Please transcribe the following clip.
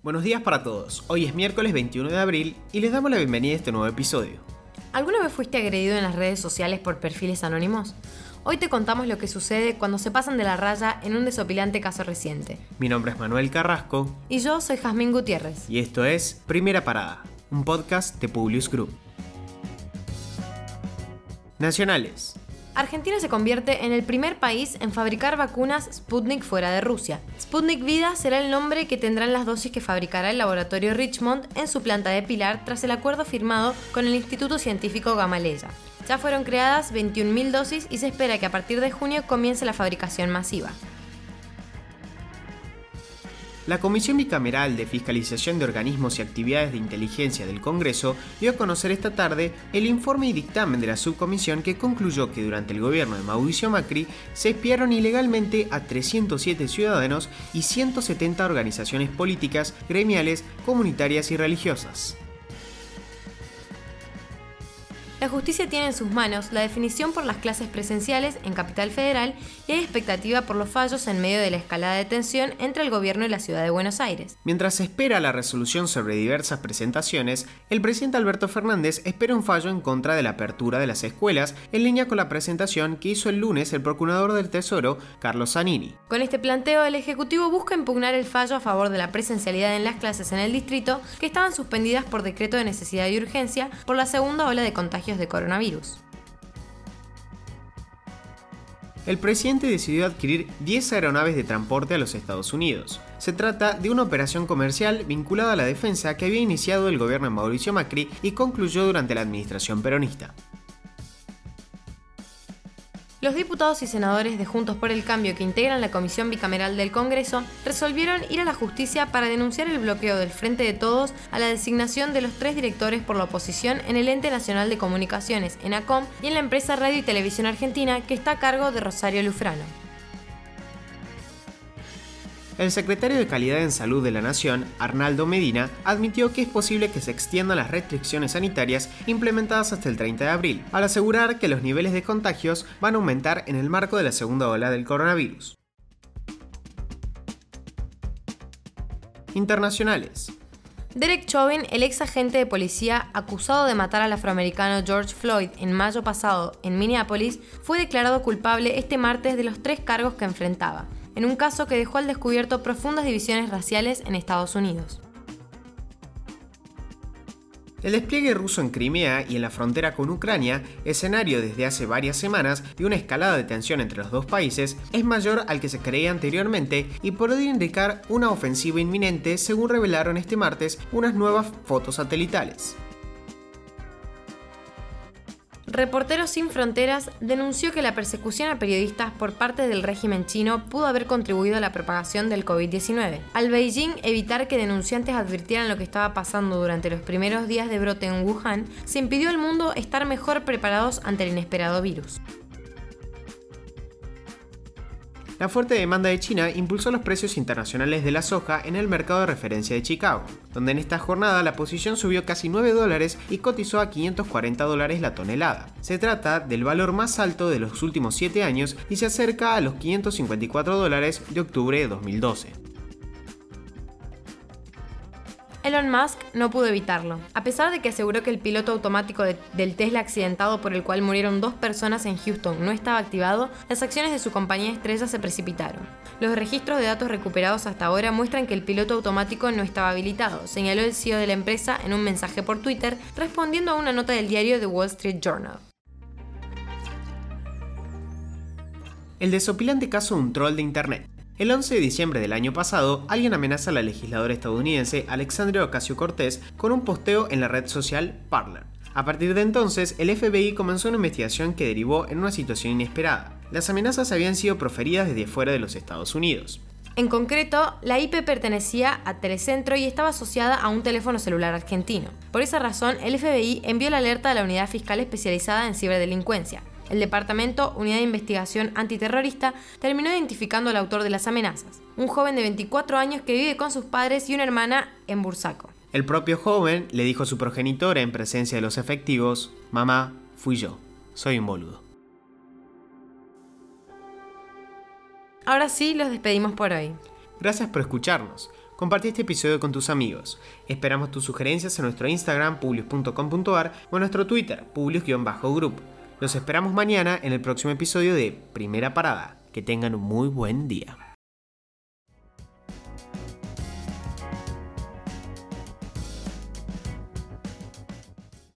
Buenos días para todos. Hoy es miércoles 21 de abril y les damos la bienvenida a este nuevo episodio. ¿Alguna vez fuiste agredido en las redes sociales por perfiles anónimos? Hoy te contamos lo que sucede cuando se pasan de la raya en un desopilante caso reciente. Mi nombre es Manuel Carrasco. Y yo soy Jazmín Gutiérrez. Y esto es Primera Parada, un podcast de Publius Group. Nacionales. Argentina se convierte en el primer país en fabricar vacunas Sputnik fuera de Rusia. Sputnik Vida será el nombre que tendrán las dosis que fabricará el laboratorio Richmond en su planta de Pilar tras el acuerdo firmado con el Instituto Científico Gamaleya. Ya fueron creadas 21.000 dosis y se espera que a partir de junio comience la fabricación masiva. La Comisión Bicameral de Fiscalización de Organismos y Actividades de Inteligencia del Congreso dio a conocer esta tarde el informe y dictamen de la subcomisión que concluyó que durante el gobierno de Mauricio Macri se espiaron ilegalmente a 307 ciudadanos y 170 organizaciones políticas, gremiales, comunitarias y religiosas. La justicia tiene en sus manos la definición por las clases presenciales en Capital Federal y hay expectativa por los fallos en medio de la escalada de tensión entre el gobierno y la ciudad de Buenos Aires. Mientras se espera la resolución sobre diversas presentaciones, el presidente Alberto Fernández espera un fallo en contra de la apertura de las escuelas en línea con la presentación que hizo el lunes el procurador del Tesoro, Carlos Zanini. Con este planteo, el Ejecutivo busca impugnar el fallo a favor de la presencialidad en las clases en el distrito que estaban suspendidas por decreto de necesidad y urgencia por la segunda ola de contagio de coronavirus. El presidente decidió adquirir 10 aeronaves de transporte a los Estados Unidos. Se trata de una operación comercial vinculada a la defensa que había iniciado el gobierno de Mauricio Macri y concluyó durante la administración peronista. Los diputados y senadores de Juntos por el Cambio que integran la Comisión Bicameral del Congreso resolvieron ir a la justicia para denunciar el bloqueo del Frente de Todos a la designación de los tres directores por la oposición en el Ente Nacional de Comunicaciones, ENACOM, y en la empresa Radio y Televisión Argentina que está a cargo de Rosario Lufrano. El secretario de Calidad en Salud de la Nación, Arnaldo Medina, admitió que es posible que se extiendan las restricciones sanitarias implementadas hasta el 30 de abril, al asegurar que los niveles de contagios van a aumentar en el marco de la segunda ola del coronavirus. Internacionales. Derek Chauvin, el ex agente de policía acusado de matar al afroamericano George Floyd en mayo pasado en Minneapolis, fue declarado culpable este martes de los tres cargos que enfrentaba, en un caso que dejó al descubierto profundas divisiones raciales en Estados Unidos. El despliegue ruso en Crimea y en la frontera con Ucrania, escenario desde hace varias semanas de una escalada de tensión entre los dos países, es mayor al que se creía anteriormente y podría indicar una ofensiva inminente según revelaron este martes unas nuevas fotos satelitales. Reporteros Sin Fronteras denunció que la persecución a periodistas por parte del régimen chino pudo haber contribuido a la propagación del COVID-19. Al Beijing evitar que denunciantes advirtieran lo que estaba pasando durante los primeros días de brote en Wuhan, se impidió al mundo estar mejor preparados ante el inesperado virus. La fuerte demanda de China impulsó los precios internacionales de la soja en el mercado de referencia de Chicago, donde en esta jornada la posición subió casi 9 dólares y cotizó a 540 dólares la tonelada. Se trata del valor más alto de los últimos 7 años y se acerca a los 554 dólares de octubre de 2012. Elon Musk no pudo evitarlo. A pesar de que aseguró que el piloto automático del Tesla accidentado por el cual murieron dos personas en Houston no estaba activado, las acciones de su compañía estrella se precipitaron. Los registros de datos recuperados hasta ahora muestran que el piloto automático no estaba habilitado, señaló el CEO de la empresa en un mensaje por Twitter, respondiendo a una nota del diario The Wall Street Journal. El desopilante caso de un troll de Internet. El 11 de diciembre del año pasado, alguien amenaza a la legisladora estadounidense Alexandria Ocasio Cortés con un posteo en la red social Parler. A partir de entonces, el FBI comenzó una investigación que derivó en una situación inesperada. Las amenazas habían sido proferidas desde fuera de los Estados Unidos. En concreto, la IP pertenecía a Telecentro y estaba asociada a un teléfono celular argentino. Por esa razón, el FBI envió la alerta a la Unidad Fiscal Especializada en Ciberdelincuencia, el Departamento Unidad de Investigación Antiterrorista terminó identificando al autor de las amenazas, un joven de 24 años que vive con sus padres y una hermana en Bursaco. El propio joven le dijo a su progenitora en presencia de los efectivos, mamá, fui yo, soy un boludo. Ahora sí, los despedimos por hoy. Gracias por escucharnos. compartí este episodio con tus amigos. Esperamos tus sugerencias en nuestro Instagram, publius.com.ar o en nuestro Twitter, publius-group. Los esperamos mañana en el próximo episodio de Primera Parada. Que tengan un muy buen día.